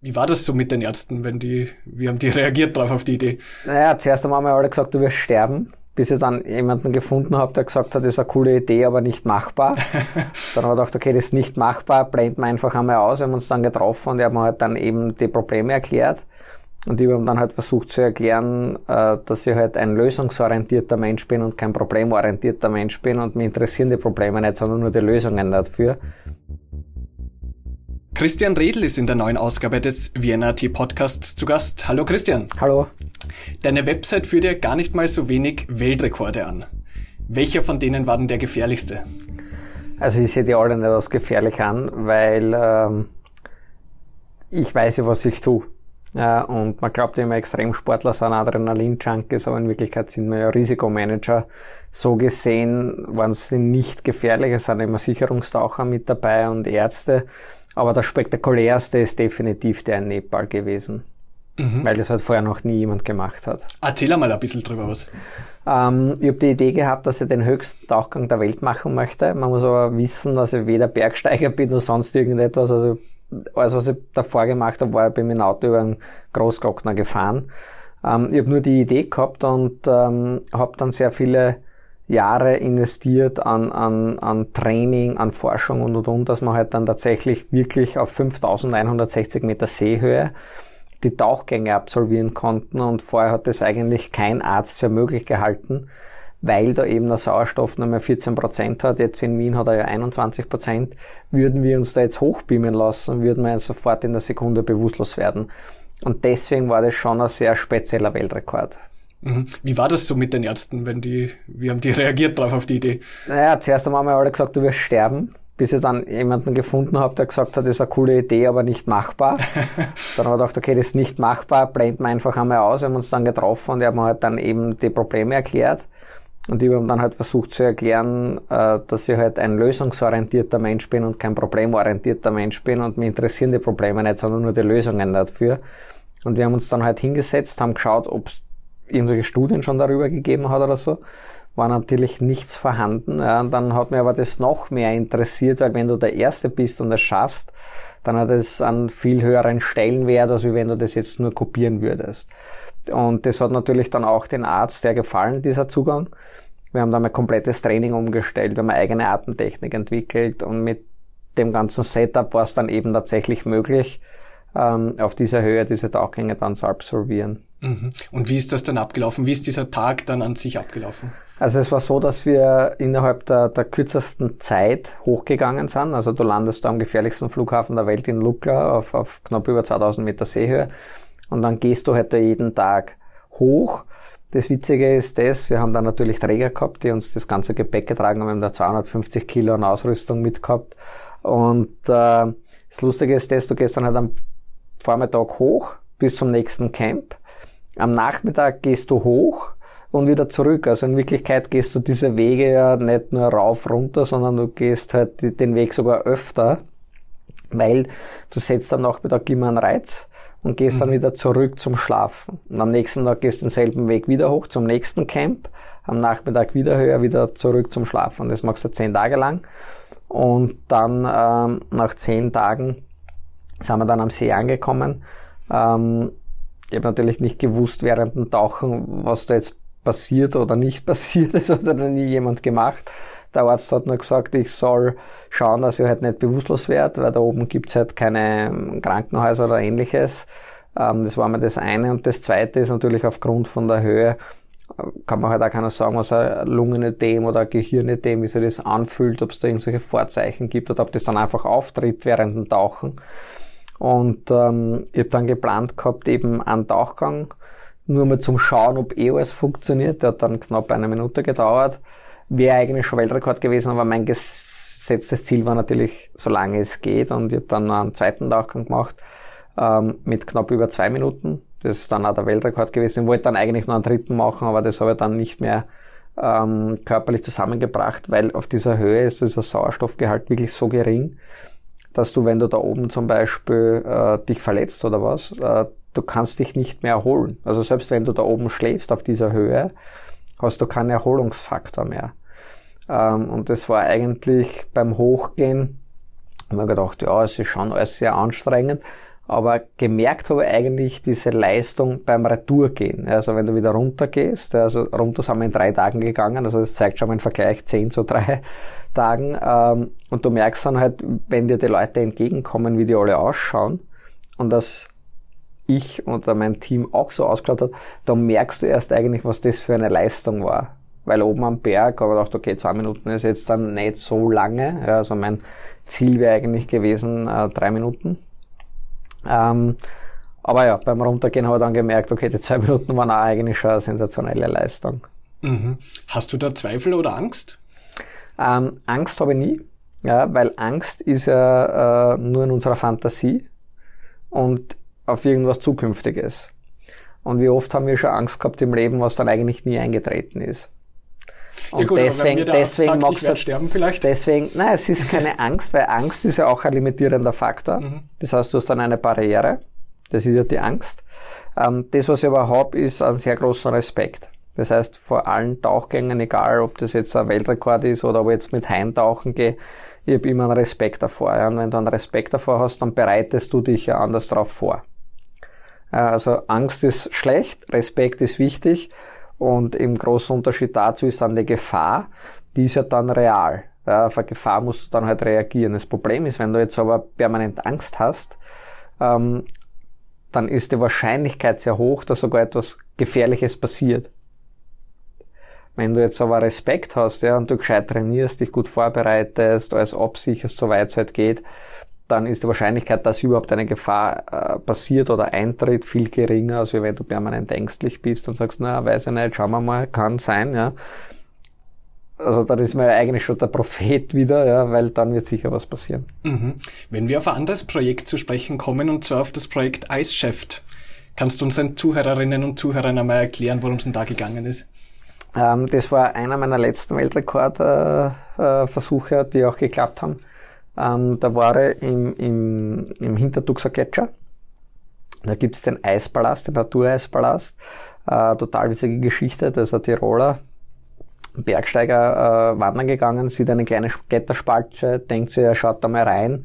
Wie war das so mit den Ärzten, wenn die, wie haben die reagiert drauf auf die Idee? Naja, zuerst einmal haben wir alle gesagt, du wirst sterben, bis ich dann jemanden gefunden habe, der gesagt hat, das ist eine coole Idee, aber nicht machbar. dann haben wir gedacht, okay, das ist nicht machbar, blenden wir einfach einmal aus. Wir haben uns dann getroffen und hat mir halt dann eben die Probleme erklärt. Und ich habe dann halt versucht zu erklären, äh, dass ich halt ein lösungsorientierter Mensch bin und kein problemorientierter Mensch bin und mich interessieren die Probleme nicht, sondern nur die Lösungen dafür. Christian Redl ist in der neuen Ausgabe des Vienna Tea Podcasts zu Gast. Hallo Christian. Hallo. Deine Website führt ja gar nicht mal so wenig Weltrekorde an. Welcher von denen war denn der gefährlichste? Also ich sehe die alle nicht als gefährlich an, weil ähm, ich weiß ja, was ich tue. Ja, und man glaubt immer, Extremsportler sind Adrenalin-Junkies, aber in Wirklichkeit sind wir ja Risikomanager. So gesehen waren sie nicht gefährlich, es sind immer Sicherungstaucher mit dabei und Ärzte. Aber das spektakulärste ist definitiv der in Nepal gewesen. Mhm. Weil das halt vorher noch nie jemand gemacht hat. Erzähl mal ein bisschen drüber was. Ähm, ich habe die Idee gehabt, dass ich den höchsten Tauchgang der Welt machen möchte. Man muss aber wissen, dass ich weder Bergsteiger bin noch sonst irgendetwas. Also alles, was ich davor gemacht habe, war, ich bin mit dem Auto über einen Großglockner gefahren. Ähm, ich habe nur die Idee gehabt und ähm, habe dann sehr viele Jahre investiert an, an, an Training, an Forschung und und und, dass man halt dann tatsächlich wirklich auf 5160 Meter Seehöhe die Tauchgänge absolvieren konnten und vorher hat das eigentlich kein Arzt für möglich gehalten, weil da eben der Sauerstoff nur mehr 14 Prozent hat. Jetzt in Wien hat er ja 21 Prozent. Würden wir uns da jetzt hochbeamen lassen, würden wir sofort in der Sekunde bewusstlos werden. Und deswegen war das schon ein sehr spezieller Weltrekord. Mhm. Wie war das so mit den Ärzten, wenn die, wie haben die reagiert drauf auf die Idee? Naja, zuerst einmal haben wir alle gesagt, du wirst sterben, bis ich dann jemanden gefunden habe, der gesagt hat, das ist eine coole Idee, aber nicht machbar. dann haben wir gedacht, okay, das ist nicht machbar, blenden wir einfach einmal aus. Wir haben uns dann getroffen und er hat mir halt dann eben die Probleme erklärt. Und ich habe dann halt versucht zu erklären, äh, dass ich halt ein lösungsorientierter Mensch bin und kein problemorientierter Mensch bin und mich interessieren die Probleme nicht, sondern nur die Lösungen dafür. Und wir haben uns dann halt hingesetzt, haben geschaut, ob es irgendwelche Studien schon darüber gegeben hat oder so, war natürlich nichts vorhanden. Ja, und dann hat mir aber das noch mehr interessiert, weil wenn du der Erste bist und es schaffst, dann hat es einen viel höheren Stellenwert, als wenn du das jetzt nur kopieren würdest. Und das hat natürlich dann auch den Arzt der gefallen, dieser Zugang. Wir haben da mein komplettes Training umgestellt, wir haben eine eigene Atemtechnik entwickelt und mit dem ganzen Setup war es dann eben tatsächlich möglich, ähm, auf dieser Höhe diese Tauchgänge dann zu absolvieren. Mhm. Und wie ist das dann abgelaufen? Wie ist dieser Tag dann an sich abgelaufen? Also es war so, dass wir innerhalb der, der kürzesten Zeit hochgegangen sind. Also du landest da am gefährlichsten Flughafen der Welt in Lucca auf, auf knapp über 2000 Meter Seehöhe. Und dann gehst du halt jeden Tag hoch. Das Witzige ist das, wir haben da natürlich Träger gehabt, die uns das ganze Gepäck getragen haben. Wir haben da 250 Kilo an Ausrüstung mitgehabt. Und äh, das Lustige ist das, du gehst dann halt am Vormittag hoch bis zum nächsten Camp. Am Nachmittag gehst du hoch und wieder zurück. Also in Wirklichkeit gehst du diese Wege ja nicht nur rauf, runter, sondern du gehst halt den Weg sogar öfter, weil du setzt am Nachmittag immer einen Reiz und gehst mhm. dann wieder zurück zum Schlafen. Und am nächsten Tag gehst du denselben Weg wieder hoch zum nächsten Camp, am Nachmittag wieder höher, wieder zurück zum Schlafen. Das machst du zehn Tage lang. Und dann ähm, nach zehn Tagen sind wir dann am See angekommen. Ähm, ich habe natürlich nicht gewusst während dem Tauchen, was da jetzt passiert oder nicht passiert. Das hat noch nie jemand gemacht. Der Arzt hat nur gesagt, ich soll schauen, dass ich halt nicht bewusstlos werde, weil da oben gibt's halt keine Krankenhäuser oder ähnliches. Ähm, das war mir das eine. Und das zweite ist natürlich aufgrund von der Höhe, kann man halt auch keiner sagen, was ein Lungenödem oder ein Gehirnödem, wie sich das anfühlt, ob es da irgendwelche Vorzeichen gibt oder ob das dann einfach auftritt während dem Tauchen. Und ähm, ich habe dann geplant gehabt, eben einen Tauchgang, nur mal zum Schauen, ob eh alles funktioniert. Der hat dann knapp eine Minute gedauert. Wäre eigentlich schon Weltrekord gewesen, aber mein gesetztes Ziel war natürlich, solange es geht. Und ich habe dann einen zweiten Tauchgang gemacht ähm, mit knapp über zwei Minuten. Das ist dann auch der Weltrekord gewesen. Ich wollte dann eigentlich noch einen dritten machen, aber das habe ich dann nicht mehr ähm, körperlich zusammengebracht, weil auf dieser Höhe ist dieser Sauerstoffgehalt wirklich so gering, dass du, wenn du da oben zum Beispiel äh, dich verletzt oder was, äh, du kannst dich nicht mehr erholen. Also selbst wenn du da oben schläfst auf dieser Höhe, hast du keinen Erholungsfaktor mehr. Ähm, und das war eigentlich beim Hochgehen, haben wir gedacht, ja, es ist schon alles sehr anstrengend, Aber gemerkt habe ich eigentlich diese Leistung beim Retourgehen. Also wenn du wieder runtergehst, also runter sind wir in drei Tagen gegangen, also das zeigt schon mal im Vergleich zehn zu drei Tagen. Ähm, und du merkst dann halt, wenn dir die Leute entgegenkommen, wie die alle ausschauen und dass ich oder mein Team auch so ausgeschaut hat, dann merkst du erst eigentlich, was das für eine Leistung war. Weil oben am Berg habe ich gedacht, okay, zwei Minuten ist jetzt dann nicht so lange. Also mein Ziel wäre eigentlich gewesen, äh, drei Minuten. Ähm, aber ja, beim Runtergehen habe ich dann gemerkt, okay, die zwei Minuten waren auch eigentlich schon eine sensationelle Leistung. Mhm. Hast du da Zweifel oder Angst? Ähm, Angst habe ich nie, ja, weil Angst ist ja äh, nur in unserer Fantasie und auf irgendwas Zukünftiges. Und wie oft haben wir schon Angst gehabt im Leben, was dann eigentlich nie eingetreten ist. Und ja gut, deswegen, deswegen magst du sterben vielleicht. Deswegen, nein, es ist keine Angst, weil Angst ist ja auch ein limitierender Faktor. Mhm. Das heißt, du hast dann eine Barriere. Das ist ja die Angst. Ähm, das, was ich aber habe, ist ein sehr großer Respekt. Das heißt, vor allen Tauchgängen, egal ob das jetzt ein Weltrekord ist oder ob ich jetzt mit Hain tauchen gehe, ich habe immer einen Respekt davor. Ja. Und wenn du einen Respekt davor hast, dann bereitest du dich ja anders darauf vor. Also Angst ist schlecht, Respekt ist wichtig und im großen Unterschied dazu ist dann die Gefahr, die ist ja dann real. Ja, auf eine Gefahr musst du dann halt reagieren. Das Problem ist, wenn du jetzt aber permanent Angst hast, ähm, dann ist die Wahrscheinlichkeit sehr hoch, dass sogar etwas Gefährliches passiert. Wenn du jetzt aber Respekt hast, ja, und du gescheit trainierst, dich gut vorbereitest, alles absicherst, soweit es halt geht, dann ist die Wahrscheinlichkeit, dass überhaupt eine Gefahr äh, passiert oder eintritt, viel geringer, als wenn du permanent ängstlich bist und sagst, na, weiß ich nicht, schauen wir mal, kann sein, ja. Also dann ist man ja eigentlich schon der Prophet wieder, ja, weil dann wird sicher was passieren. Mhm. Wenn wir auf ein anderes Projekt zu sprechen kommen, und zwar auf das Projekt Chef, kannst du unseren Zuhörerinnen und Zuhörern einmal erklären, worum es denn da gegangen ist? Ähm, das war einer meiner letzten Weltrekordversuche, äh, die auch geklappt haben. Ähm, da war er im, im, im Hintertuxer Gletscher. Da gibt's den Eispalast, den Natureispalast. Äh, total witzige Geschichte. Da ist ein Tiroler Bergsteiger äh, wandern gegangen, sieht eine kleine Kletterspalte, denkt sich, er schaut da mal rein,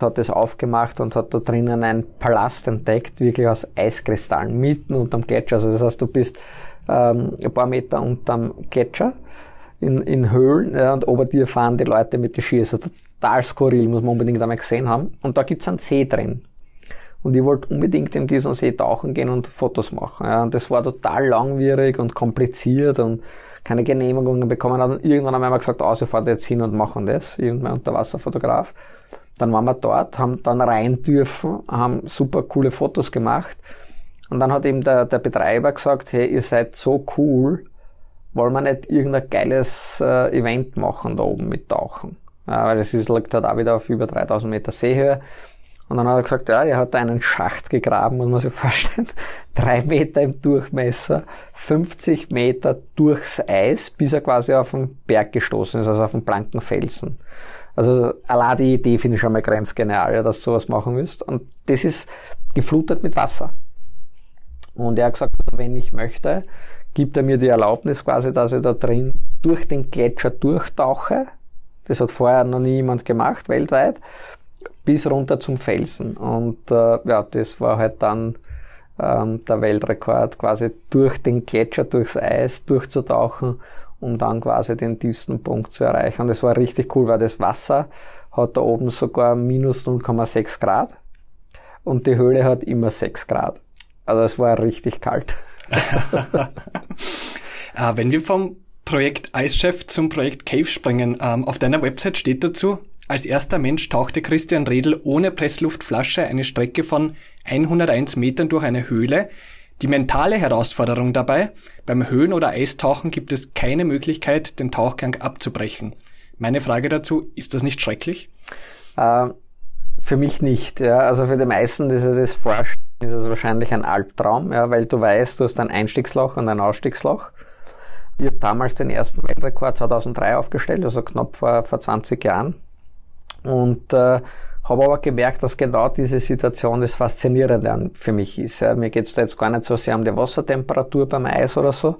hat das aufgemacht und hat da drinnen einen Palast entdeckt, wirklich aus Eiskristallen, mitten unterm Gletscher. Also das heißt, du bist ähm, ein paar Meter unterm Gletscher in, in Höhlen ja, und ober dir fahren die Leute mit den Ski. Also total skurril, muss man unbedingt einmal gesehen haben. Und da gibt's einen See drin. Und ich wollte unbedingt in diesen See tauchen gehen und Fotos machen. Ja, und das war total langwierig und kompliziert und keine Genehmigungen bekommen hat. Und irgendwann haben wir gesagt, aus, wir fahren jetzt hin und machen das. Irgendwann Unterwasserfotograf. Dann waren wir dort, haben dann rein dürfen, haben super coole Fotos gemacht. Und dann hat eben der, der Betreiber gesagt, hey, ihr seid so cool, wollen wir nicht irgendein geiles äh, Event machen da oben mit Tauchen. Ja, weil es liegt halt auch wieder auf über 3000 Meter Seehöhe. Und dann hat er gesagt, ja, er hat da einen Schacht gegraben, muss man sich vorstellen. Drei Meter im Durchmesser, 50 Meter durchs Eis, bis er quasi auf den Berg gestoßen ist, also auf den blanken Felsen. Also allein die Idee finde ich schon mal grenzgenial, ja, dass du sowas machen müsst. Und das ist geflutet mit Wasser. Und er hat gesagt, wenn ich möchte, gibt er mir die Erlaubnis quasi, dass ich da drin durch den Gletscher durchtauche. Das hat vorher noch nie jemand gemacht, weltweit, bis runter zum Felsen. Und äh, ja, das war halt dann ähm, der Weltrekord, quasi durch den Gletscher, durchs Eis durchzutauchen, um dann quasi den tiefsten Punkt zu erreichen. Und das war richtig cool, weil das Wasser hat da oben sogar minus 0,6 Grad und die Höhle hat immer 6 Grad. Also es war richtig kalt. Äh, wenn wir vom Projekt Eischef zum Projekt Cave springen, ähm, auf deiner Website steht dazu, als erster Mensch tauchte Christian Redl ohne Pressluftflasche eine Strecke von 101 Metern durch eine Höhle. Die mentale Herausforderung dabei, beim Höhen- oder Eistauchen gibt es keine Möglichkeit, den Tauchgang abzubrechen. Meine Frage dazu, ist das nicht schrecklich? Äh, für mich nicht. Ja. Also für die meisten ist es das Vorstellen ist es wahrscheinlich ein Albtraum, ja, weil du weißt, du hast ein Einstiegsloch und ein Ausstiegsloch. Ich habe damals den ersten Weltrekord 2003 aufgestellt, also knapp vor, vor 20 Jahren. Und äh, Habe aber gemerkt, dass genau diese Situation das Faszinierende für mich ist. Ja. Mir geht es da jetzt gar nicht so sehr um die Wassertemperatur beim Eis oder so,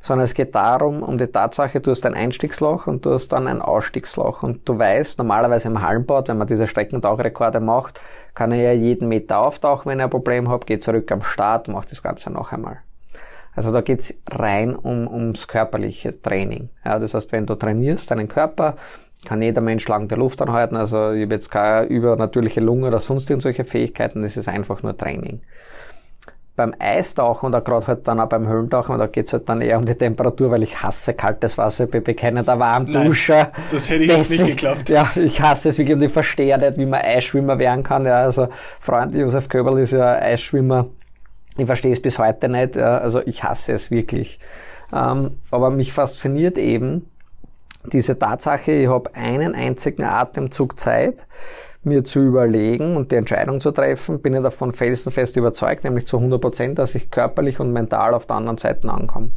sondern es geht darum, um die Tatsache, du hast ein Einstiegsloch und du hast dann ein Ausstiegsloch. Und du weißt, normalerweise im Hallenbad, wenn man diese Streckentauchrekorde macht, kann er ja jeden Meter auftauchen, wenn er ein Problem hat, geht zurück am Start, macht das Ganze noch einmal. Also da geht's rein um, ums körperliche Training. Ja, das heißt, wenn du trainierst deinen Körper, kann jeder Mensch lang der Luft anhalten. Also ich habe jetzt keine übernatürliche Lunge oder sonst irgendwelche Fähigkeiten. Das ist einfach nur Training. Beim Eistauchen oder gerade halt dann auch beim Höhlentauchen, da geht's halt dann eher um die Temperatur, weil ich hasse kaltes Wasser. Ich bin bekennender Warmduscher. das hätte ich jetzt nicht geglaubt. Ja, ich hasse es wirklich und ich verstehe nicht, wie man Eisschwimmer werden kann. Ja, also Freund Josef Köberl ist ja Eisschwimmer. Ich verstehe es bis heute nicht. Ja, also ich hasse es wirklich. Ähm, aber mich fasziniert eben, diese Tatsache, ich habe einen einzigen Atemzug Zeit, mir zu überlegen und die Entscheidung zu treffen, bin ich davon felsenfest überzeugt, nämlich zu 100 Prozent, dass ich körperlich und mental auf der anderen Seite ankomme.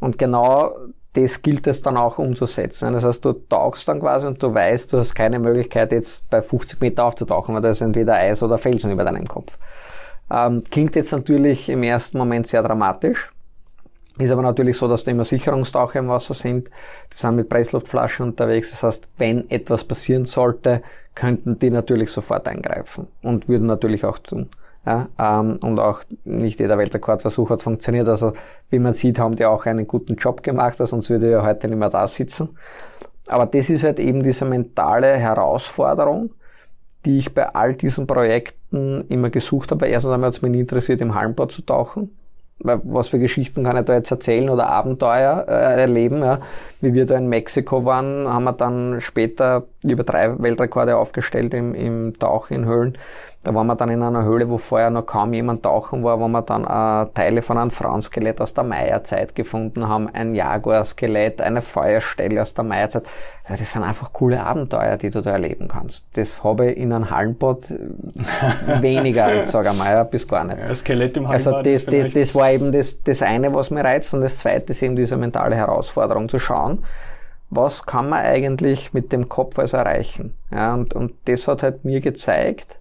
Und genau das gilt es dann auch umzusetzen. Das heißt, du tauchst dann quasi und du weißt, du hast keine Möglichkeit, jetzt bei 50 Meter aufzutauchen, weil da ist entweder Eis oder Felsen über deinem Kopf. Ähm, klingt jetzt natürlich im ersten Moment sehr dramatisch, ist aber natürlich so, dass da immer Sicherungstaucher im Wasser sind. Die sind mit Pressluftflaschen unterwegs. Das heißt, wenn etwas passieren sollte, könnten die natürlich sofort eingreifen und würden natürlich auch tun. Ja, ähm, und auch nicht jeder Weltrekordversuch hat funktioniert. Also wie man sieht, haben die auch einen guten Job gemacht, sonst würde ja heute nicht mehr da sitzen. Aber das ist halt eben diese mentale Herausforderung, die ich bei all diesen Projekten immer gesucht habe. Erstens einmal hat es mich interessiert, im Hallenbad zu tauchen was für Geschichten kann ich da jetzt erzählen oder Abenteuer äh, erleben. Ja. Wie wir da in Mexiko waren, haben wir dann später über drei Weltrekorde aufgestellt im, im Tauchen in Höhlen. Da waren wir dann in einer Höhle, wo vorher noch kaum jemand tauchen war, wo wir dann äh, Teile von einem Frauenskelett aus der Meierzeit gefunden haben, ein Jaguar-Skelett, eine Feuerstelle aus der Meierzeit. Also das sind einfach coole Abenteuer, die du da erleben kannst. Das habe ich in einem Hallenbad weniger, sage ich mal, bis gar nicht. Ja, Skelett im also Hallenbad. Also das, das, das war eben das, das eine, was mir reizt und das zweite ist eben diese mentale Herausforderung zu schauen, was kann man eigentlich mit dem Kopf also erreichen. Ja, und, und das hat halt mir gezeigt,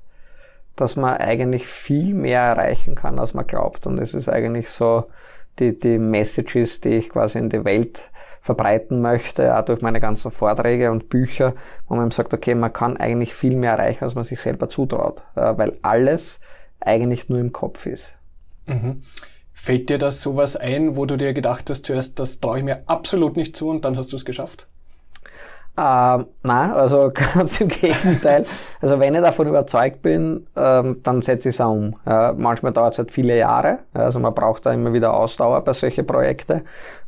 dass man eigentlich viel mehr erreichen kann, als man glaubt. Und es ist eigentlich so die, die Messages, die ich quasi in die Welt verbreiten möchte, auch durch meine ganzen Vorträge und Bücher, wo man sagt, okay, man kann eigentlich viel mehr erreichen, als man sich selber zutraut, weil alles eigentlich nur im Kopf ist. Mhm. Fällt dir das sowas ein, wo du dir gedacht hast zuerst, das traue ich mir absolut nicht zu und dann hast du es geschafft? Ähm, nein, also ganz im Gegenteil. Also wenn ich davon überzeugt bin, ähm, dann setze ich es um. Ja, manchmal dauert es halt viele Jahre. Also man braucht da immer wieder Ausdauer bei solchen Projekten.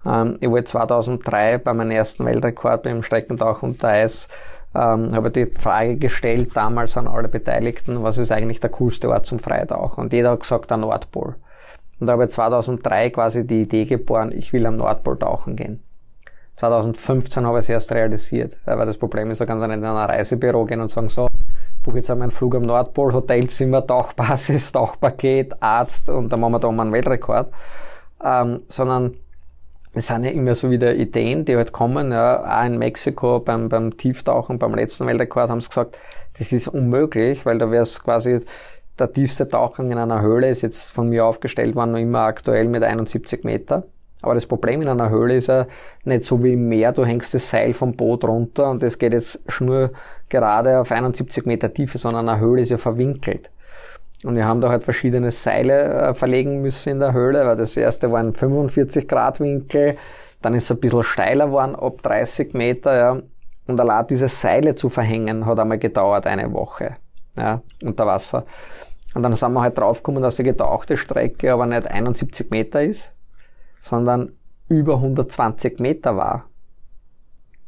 Ähm, ich wollte 2003 bei meinem ersten Weltrekord beim Streckentauch unter Eis ähm, habe die Frage gestellt damals an alle Beteiligten, was ist eigentlich der coolste Ort zum Freitauchen? Und jeder hat gesagt, der Nordpol. Und da habe ich 2003 quasi die Idee geboren, ich will am Nordpol tauchen gehen. 2015 habe ich es erst realisiert, weil das Problem ist, da kannst du nicht in ein Reisebüro gehen und sagen, so, buche jetzt einmal einen Flug am Nordpol, Hotelzimmer, Tauchbasis, Tauchpaket, Arzt und dann machen wir da mal einen Weltrekord. Ähm, sondern es sind ja immer so wieder Ideen, die halt kommen. Ja, auch in Mexiko beim, beim Tieftauchen, beim letzten Weltrekord haben sie gesagt, das ist unmöglich, weil da wäre es quasi der tiefste Tauchgang in einer Höhle ist jetzt von mir aufgestellt worden, noch immer aktuell mit 71 Meter. Aber das Problem in einer Höhle ist ja nicht so wie im Meer, du hängst das Seil vom Boot runter und es geht jetzt nur gerade auf 71 Meter Tiefe, sondern eine Höhle ist ja verwinkelt. Und wir haben da halt verschiedene Seile äh, verlegen müssen in der Höhle, weil das erste war ein 45 Grad Winkel, dann ist es ein bisschen steiler geworden, ab 30 Meter, ja. Und allein diese Seile zu verhängen, hat einmal gedauert, eine Woche, ja, unter Wasser. Und dann sind wir halt draufgekommen, dass die getauchte Strecke aber nicht 71 Meter ist, sondern über 120 Meter war,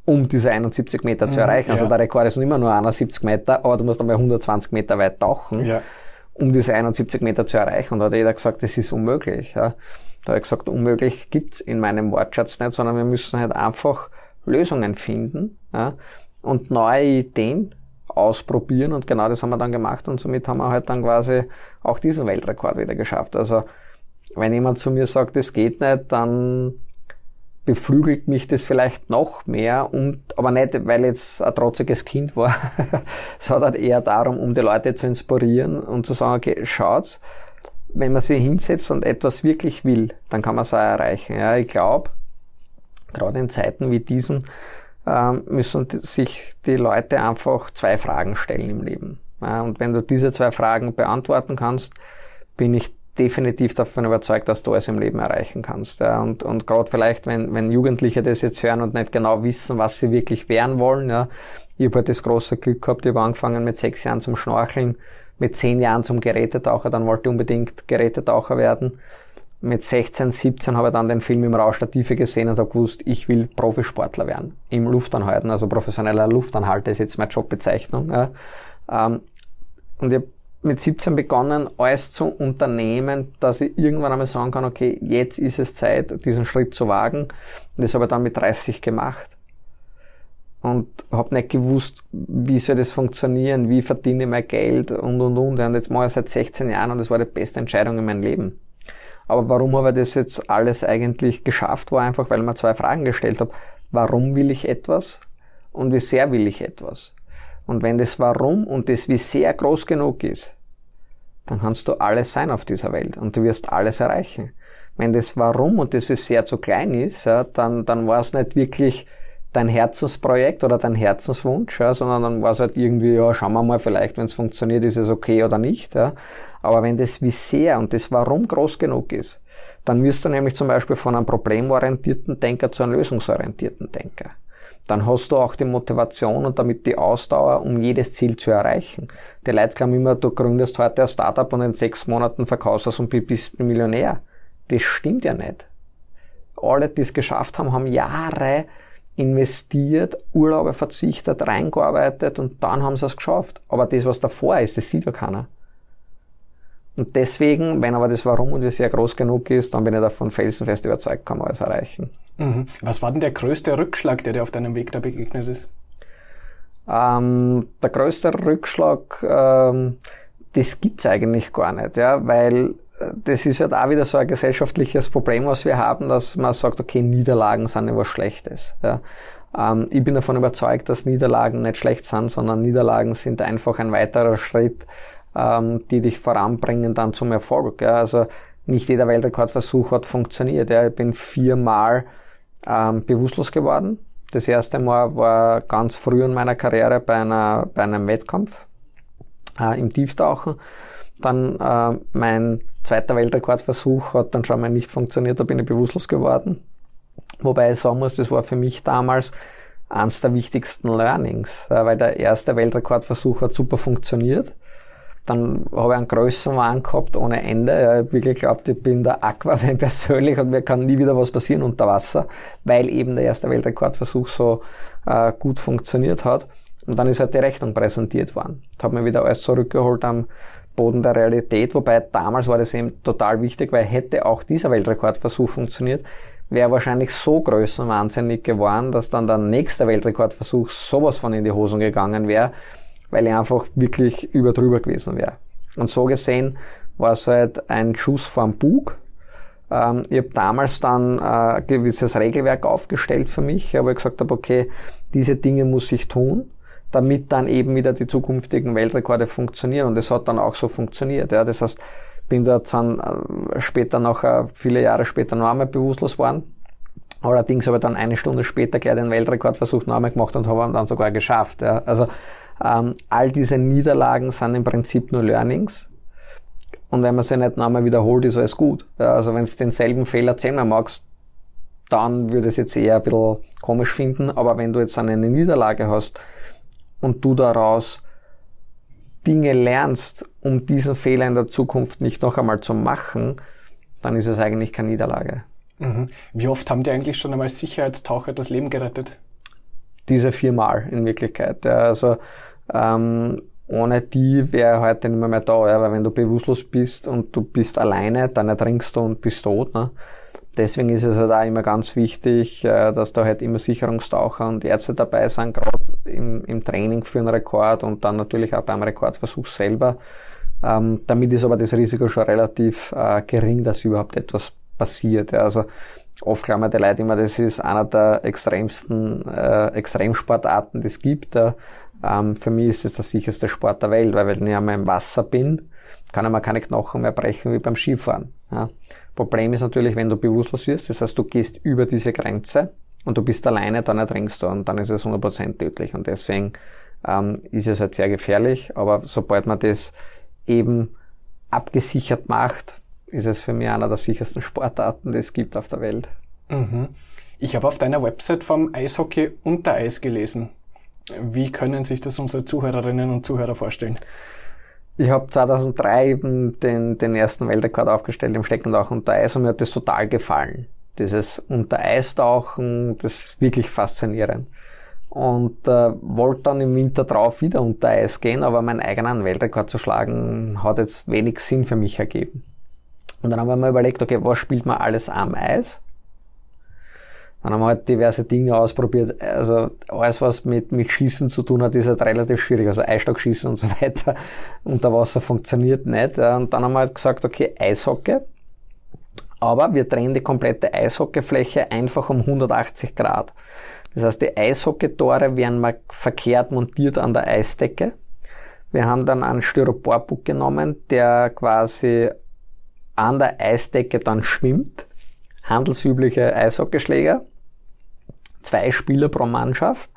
um diese 71 Meter zu mhm, erreichen. Also ja. Also der Rekord ist immer nur 71 Meter, aber du musst einmal 120 Meter weit tauchen, ja. um diese 71 Meter zu erreichen. Und da hat jeder gesagt, das ist unmöglich. Ja. Da habe ich gesagt, unmöglich gibt's in meinem Wortschatz nicht, sondern wir müssen halt einfach Lösungen finden ja, und neue Ideen ausprobieren und genau das haben wir dann gemacht und somit haben wir halt dann quasi auch diesen Weltrekord wieder geschafft. Also wenn jemand zu mir sagt, es geht nicht, dann beflügelt mich das vielleicht noch mehr und aber nicht, weil jetzt ein trotziges Kind war, sondern eher darum, um die Leute zu inspirieren und zu sagen, okay, schaut's, wenn man sich hinsetzt und etwas wirklich will, dann kann man es auch erreichen. Ja, ich glaube, gerade in Zeiten wie diesen müssen sich die Leute einfach zwei Fragen stellen im Leben. Und wenn du diese zwei Fragen beantworten kannst, bin ich definitiv davon überzeugt, dass du es im Leben erreichen kannst. Und, und gerade vielleicht, wenn, wenn Jugendliche das jetzt hören und nicht genau wissen, was sie wirklich werden wollen. Ja. Ich habe halt das große Glück gehabt, ich habe angefangen mit sechs Jahren zum Schnorcheln, mit zehn Jahren zum Gerätetaucher, dann wollte ich unbedingt Gerätetaucher werden. Mit 16, 17 habe ich dann den Film im Rausch der Tiefe gesehen und habe gewusst, ich will Profisportler werden. Im Luftanhalten, also professioneller Luftanhalter ist jetzt meine Jobbezeichnung. Ja. Ähm, und ich habe mit 17 begonnen, alles zu unternehmen, dass ich irgendwann einmal sagen kann, okay, jetzt ist es Zeit, diesen Schritt zu wagen. Und das habe ich dann mit 30 gemacht. Und habe nicht gewusst, wie soll das funktionieren, wie verdiene ich mein Geld und, und, und. Und jetzt mache ich seit 16 Jahren und das war die beste Entscheidung in meinem Leben. Aber warum habe ich das jetzt alles eigentlich geschafft, war einfach, weil ich mir zwei Fragen gestellt habe. Warum will ich etwas und wie sehr will ich etwas? Und wenn das Warum und das Wie sehr groß genug ist, dann kannst du alles sein auf dieser Welt und du wirst alles erreichen. Wenn das Warum und das Wie sehr zu klein ist, ja, dann, dann war es nicht wirklich dein Herzensprojekt oder dein Herzenswunsch, ja, sondern dann war es halt irgendwie, ja, schauen wir mal, vielleicht, wenn es funktioniert, ist es okay oder nicht. Ja. Aber wenn das Wie sehr und das Warum groß genug ist, dann wirst du nämlich zum Beispiel von einem problemorientierten Denker zu einem lösungsorientierten Denker dann hast du auch die Motivation und damit die Ausdauer, um jedes Ziel zu erreichen. Die Leute glauben immer, du gründest heute ein Startup und in sechs Monaten verkaufst du es und bist Millionär. Das stimmt ja nicht. Alle, die es geschafft haben, haben Jahre investiert, Urlaube verzichtet, reingearbeitet und dann haben sie es geschafft. Aber das, was davor ist, das sieht ja keiner. Und deswegen, wenn aber das Warum und wie sehr groß genug ist, dann bin ich davon felsenfest überzeugt, kann man alles erreichen. Mhm. Was war denn der größte Rückschlag, der dir auf deinem Weg da begegnet ist? Ähm, der größte Rückschlag, ähm, das gibt's eigentlich gar nicht, ja, weil das ist halt da wieder so ein gesellschaftliches Problem, was wir haben, dass man sagt, okay, Niederlagen sind etwas Schlechtes. Ja. Ähm, ich bin davon überzeugt, dass Niederlagen nicht schlecht sind, sondern Niederlagen sind einfach ein weiterer Schritt ähm, die dich voranbringen dann zum Erfolg. Ja. Also nicht jeder Weltrekordversuch hat funktioniert. Ja. Ich bin viermal ähm, bewusstlos geworden. Das erste Mal war ganz früh in meiner Karriere bei, einer, bei einem Wettkampf äh, im Tieftauchen. Dann äh, mein zweiter Weltrekordversuch hat dann schon mal nicht funktioniert, da bin ich bewusstlos geworden. Wobei ich sagen muss, das war für mich damals eines der wichtigsten Learnings, äh, weil der erste Weltrekordversuch hat super funktioniert. Dann habe ich einen Größenwahn gehabt ohne Ende. Ich habe wirklich geglaubt, ich bin der Aquaman persönlich und mir kann nie wieder was passieren unter Wasser, weil eben der erste Weltrekordversuch so äh, gut funktioniert hat. Und dann ist halt die Rechnung präsentiert worden. Da habe mir wieder alles zurückgeholt am Boden der Realität, wobei damals war das eben total wichtig, weil hätte auch dieser Weltrekordversuch funktioniert, wäre wahrscheinlich so größenwahnsinnig geworden, dass dann der nächste Weltrekordversuch sowas von in die Hosen gegangen wäre, weil ich einfach wirklich über drüber gewesen wäre. Und so gesehen war es halt ein Schuss vom Bug. Ähm, ich habe damals dann äh, ein gewisses Regelwerk aufgestellt für mich, wo ich gesagt habe, okay, diese Dinge muss ich tun, damit dann eben wieder die zukünftigen Weltrekorde funktionieren. Und das hat dann auch so funktioniert. Ja. Das heißt, bin dort dann äh, später noch, äh, viele Jahre später noch einmal bewusstlos worden. Allerdings habe ich dann eine Stunde später gleich den Weltrekordversuch noch einmal gemacht und habe ihn dann sogar geschafft. Ja. Also ähm, all diese Niederlagen sind im Prinzip nur Learnings. Und wenn man sie nicht nochmal wiederholt, ist alles gut. Ja, also wenn du denselben Fehler zehnmal machst, dann würde ich es jetzt eher ein bisschen komisch finden. Aber wenn du jetzt eine Niederlage hast und du daraus Dinge lernst, um diesen Fehler in der Zukunft nicht noch einmal zu machen, dann ist es eigentlich keine Niederlage. Mhm. Wie oft haben die eigentlich schon einmal Sicherheitstaucher das Leben gerettet? Diese viermal in Wirklichkeit. Ja, also ähm, ohne die wäre heute nicht mehr, mehr da, ja, weil wenn du bewusstlos bist und du bist alleine, dann ertrinkst du und bist tot. Ne? Deswegen ist es halt auch immer ganz wichtig, äh, dass da halt immer Sicherungstaucher und Ärzte dabei sind, gerade im, im Training für einen Rekord und dann natürlich auch beim Rekordversuch selber. Ähm, damit ist aber das Risiko schon relativ äh, gering, dass überhaupt etwas passiert. Ja. Also Oft glauben die Leute immer, das ist einer der extremsten äh, Extremsportarten, die es gibt. Äh, ähm, für mich ist es der sicherste Sport der Welt, weil wenn ich einmal im Wasser bin, kann ich mir keine Knochen mehr brechen wie beim Skifahren. Ja. Problem ist natürlich, wenn du bewusstlos wirst, das heißt, du gehst über diese Grenze und du bist alleine, dann ertrinkst du und dann ist es 100% tödlich und deswegen ähm, ist es halt sehr gefährlich, aber sobald man das eben abgesichert macht, ist es für mich einer der sichersten Sportarten, die es gibt auf der Welt. Mhm. Ich habe auf deiner Website vom Eishockey unter Eis gelesen. Wie können sich das unsere Zuhörerinnen und Zuhörer vorstellen? Ich habe 2003 eben den, den ersten Weltrekord aufgestellt im Steckentauchen unter Eis und mir hat das total gefallen. Dieses unter Eis tauchen, das ist wirklich faszinierend. Und äh, wollte dann im Winter drauf wieder unter Eis gehen, aber meinen eigenen Weltrekord zu schlagen, hat jetzt wenig Sinn für mich ergeben. Und dann haben wir mal überlegt, okay, was spielt man alles am Eis? Dann haben wir halt diverse Dinge ausprobiert. Also alles, was mit, mit Schießen zu tun hat, ist halt relativ schwierig. Also Eisstockschießen und so weiter unter Wasser funktioniert nicht. Und dann haben wir halt gesagt, okay, Eishockey. Aber wir drehen die komplette Eishockeyfläche einfach um 180 Grad. Das heißt, die Eishockeytore werden mal verkehrt montiert an der Eisdecke. Wir haben dann einen Styroporpuck genommen, der quasi an der Eisdecke dann schwimmt. Handelsübliche Eishockeyschläger zwei Spieler pro Mannschaft,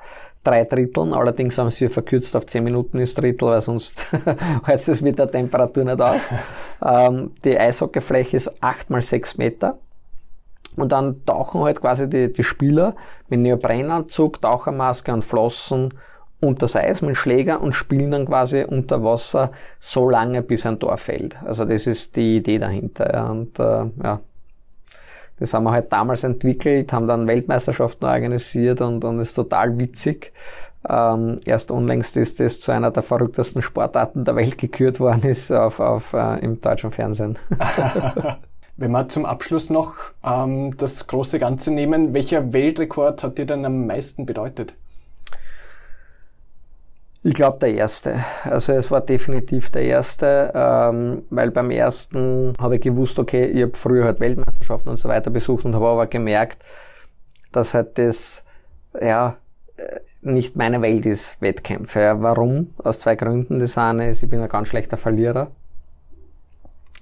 drei Dritteln, allerdings haben sie verkürzt auf zehn Minuten ist Drittel, weil sonst heißt es mit der Temperatur nicht aus. Ähm, die Eishockeyfläche ist acht mal sechs Meter. Und dann tauchen halt quasi die, die Spieler mit Neoprenanzug, Tauchermaske und Flossen unter das Eis mit Schläger und spielen dann quasi unter Wasser so lange, bis ein Tor fällt. Also das ist die Idee dahinter. Und äh, ja, das haben wir halt damals entwickelt, haben dann Weltmeisterschaften organisiert und, und ist total witzig. Ähm, erst unlängst ist das zu einer der verrücktesten Sportarten der Welt gekürt worden ist auf, auf, äh, im deutschen Fernsehen. Wenn wir zum Abschluss noch ähm, das große Ganze nehmen, welcher Weltrekord hat dir denn am meisten bedeutet? Ich glaube der erste. Also es war definitiv der erste, ähm, weil beim ersten habe ich gewusst, okay, ich habe früher halt Weltmeisterschaften und so weiter besucht und habe aber gemerkt, dass halt das ja äh, nicht meine Welt ist, Wettkämpfe. Warum? Aus zwei Gründen. Das eine ist, ich bin ein ganz schlechter Verlierer.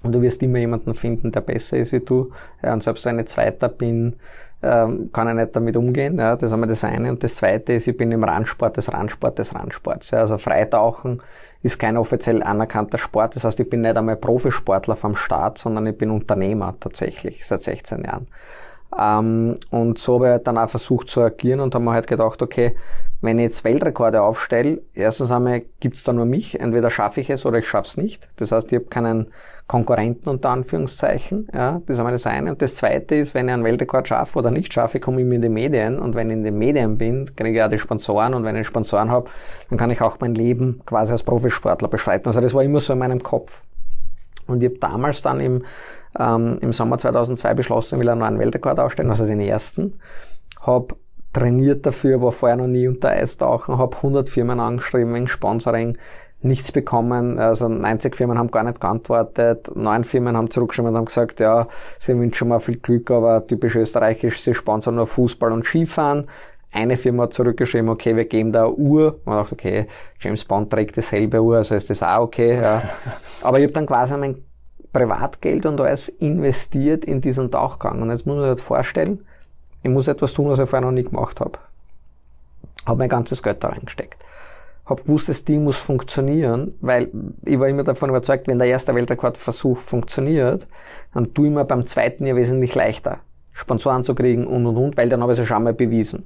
Und du wirst immer jemanden finden, der besser ist wie du. Ja, und selbst wenn ich Zweiter bin, ähm, kann ich nicht damit umgehen. Ja, das ist einmal das eine. Und das zweite ist, ich bin im Randsport des Randsport des Randsports. Ja, also Freitauchen ist kein offiziell anerkannter Sport. Das heißt, ich bin nicht einmal Profisportler vom Start, sondern ich bin Unternehmer tatsächlich seit 16 Jahren. Ähm, und so habe ich halt dann auch versucht zu agieren und haben mir halt gedacht, okay, wenn ich jetzt Weltrekorde aufstelle, erstens einmal gibt's da nur mich, entweder schaffe ich es oder ich schaff's nicht. Das heißt, ich habe keinen Konkurrenten unter Anführungszeichen. Ja, das ist einmal das eine. Und das zweite ist, wenn ich einen Weltrekord schaffe oder nicht schaffe, komme ich in die Medien. Und wenn ich in den Medien bin, kriege ich auch die Sponsoren. Und wenn ich Sponsoren habe, dann kann ich auch mein Leben quasi als Profisportler beschreiten. Also das war immer so in meinem Kopf. Und ich habe damals dann im, ähm, im Sommer 2002 beschlossen, ich will einen neuen Weltrekord aufstellen, also den ersten. Habe trainiert dafür, war vorher noch nie unter Eis tauchen, habe 100 Firmen angeschrieben wegen Sponsoring, nichts bekommen. Also 90 Firmen haben gar nicht geantwortet, neun Firmen haben zurückgeschrieben und haben gesagt, ja, sie wünschen mal viel Glück, aber typisch österreichisch, sie sponsern nur Fußball und Skifahren. Eine Firma hat zurückgeschrieben, okay, wir geben da eine Uhr. Man dachte, okay, James Bond trägt dieselbe Uhr, also ist das auch okay. Ja. Aber ich habe dann quasi mein Privatgeld und alles investiert in diesen Tauchgang. Und jetzt muss man sich halt vorstellen, ich muss etwas tun, was ich vorher noch nie gemacht habe. Habe mein ganzes Geld da reingesteckt. Habe gewusst, das Ding muss funktionieren, weil ich war immer davon überzeugt, wenn der erste Weltrekordversuch funktioniert, dann tue ich mir beim zweiten ja wesentlich leichter. Sponsoren zu kriegen und und und, weil dann habe ich es ja schon mal bewiesen.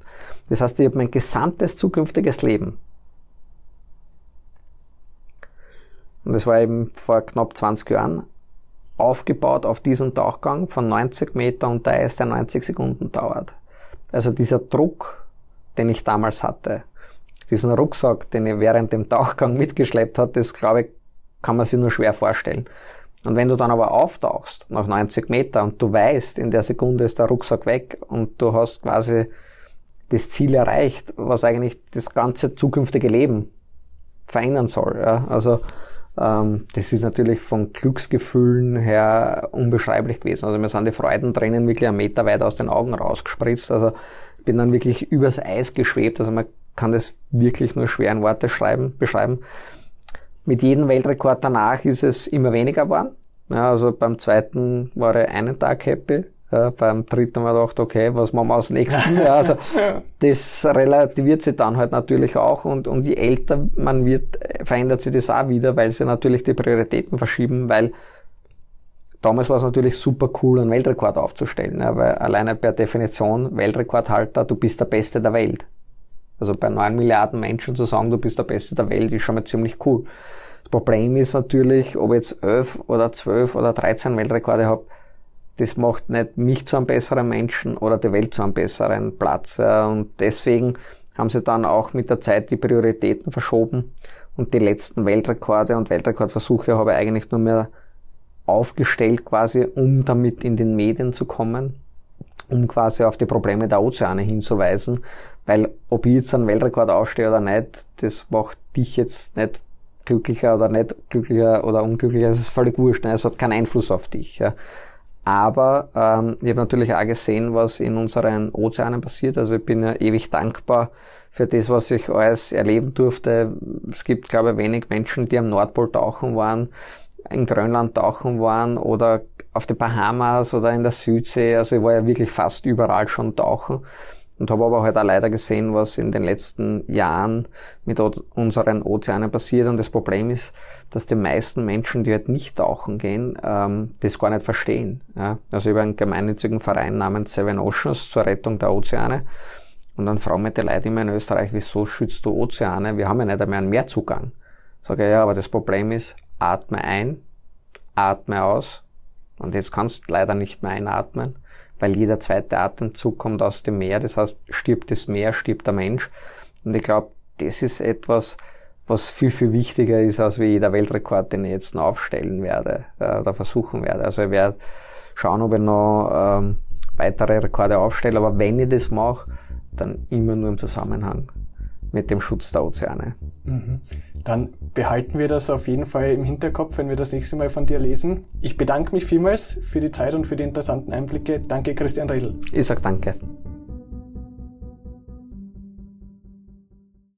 Das heißt, ich habe mein gesamtes zukünftiges Leben und das war eben vor knapp 20 Jahren, aufgebaut auf diesen Tauchgang von 90 Meter unter Eis, der 90 Sekunden dauert. Also dieser Druck, den ich damals hatte, diesen Rucksack, den ich während dem Tauchgang mitgeschleppt hat, das glaube ich, kann man sich nur schwer vorstellen. Und wenn du dann aber auftauchst nach 90 Meter und du weißt, in der Sekunde ist der Rucksack weg und du hast quasi das Ziel erreicht, was eigentlich das ganze zukünftige Leben verändern soll. Ja? Also das ist natürlich von Glücksgefühlen her unbeschreiblich gewesen. Also mir sind die Freudentränen wirklich einen Meter weit aus den Augen rausgespritzt. Also bin dann wirklich übers Eis geschwebt. Also man kann das wirklich nur schwer in Worte schreiben, beschreiben. Mit jedem Weltrekord danach ist es immer weniger geworden. Ja, also beim zweiten war ich einen Tag happy. Ja, beim dritten Mal gedacht, okay, was machen wir als nächsten? Ja, also das relativiert sich dann halt natürlich auch und, und je älter man wird, verändert sich das auch wieder, weil sie natürlich die Prioritäten verschieben, weil damals war es natürlich super cool, einen Weltrekord aufzustellen, ja, weil alleine per Definition Weltrekordhalter, du bist der Beste der Welt. Also bei neun Milliarden Menschen zu sagen, du bist der Beste der Welt, ist schon mal ziemlich cool. Das Problem ist natürlich, ob ich jetzt elf oder zwölf oder dreizehn Weltrekorde habe, das macht nicht mich zu einem besseren Menschen oder die Welt zu einem besseren Platz. Und deswegen haben sie dann auch mit der Zeit die Prioritäten verschoben und die letzten Weltrekorde und Weltrekordversuche habe ich eigentlich nur mehr aufgestellt quasi, um damit in den Medien zu kommen, um quasi auf die Probleme der Ozeane hinzuweisen, weil ob ich jetzt einen Weltrekord aufstehe oder nicht, das macht dich jetzt nicht glücklicher oder nicht glücklicher oder unglücklicher, es ist völlig wurscht, ne? es hat keinen Einfluss auf dich. Aber ähm, ich habe natürlich auch gesehen, was in unseren Ozeanen passiert. Also ich bin ja ewig dankbar für das, was ich alles erleben durfte. Es gibt, glaube ich, wenig Menschen, die am Nordpol tauchen waren, in Grönland tauchen waren oder auf den Bahamas oder in der Südsee. Also ich war ja wirklich fast überall schon tauchen und habe aber halt auch leider gesehen, was in den letzten Jahren mit unseren Ozeanen passiert. Und das Problem ist, dass die meisten Menschen, die halt nicht tauchen gehen, ähm, das gar nicht verstehen. Ja? Also über einen gemeinnützigen Verein namens Seven Oceans zur Rettung der Ozeane. Und dann fragen mich die Leute immer in Österreich, wieso schützt du Ozeane? Wir haben ja nicht einmal einen Meerzugang. Sage ich, ja, aber das Problem ist, atme ein, atme aus. Und jetzt kannst du leider nicht mehr einatmen weil jeder zweite Atemzug kommt aus dem Meer. Das heißt, stirbt das Meer, stirbt der Mensch. Und ich glaube, das ist etwas, was viel, viel wichtiger ist, als wie jeder Weltrekord, den ich jetzt noch aufstellen werde äh, oder versuchen werde. Also ich werde schauen, ob ich noch ähm, weitere Rekorde aufstelle, aber wenn ich das mache, dann immer nur im Zusammenhang mit dem Schutz der Ozeane. Mhm. Dann behalten wir das auf jeden Fall im Hinterkopf, wenn wir das nächste Mal von dir lesen. Ich bedanke mich vielmals für die Zeit und für die interessanten Einblicke. Danke, Christian Redl. Ich sage danke.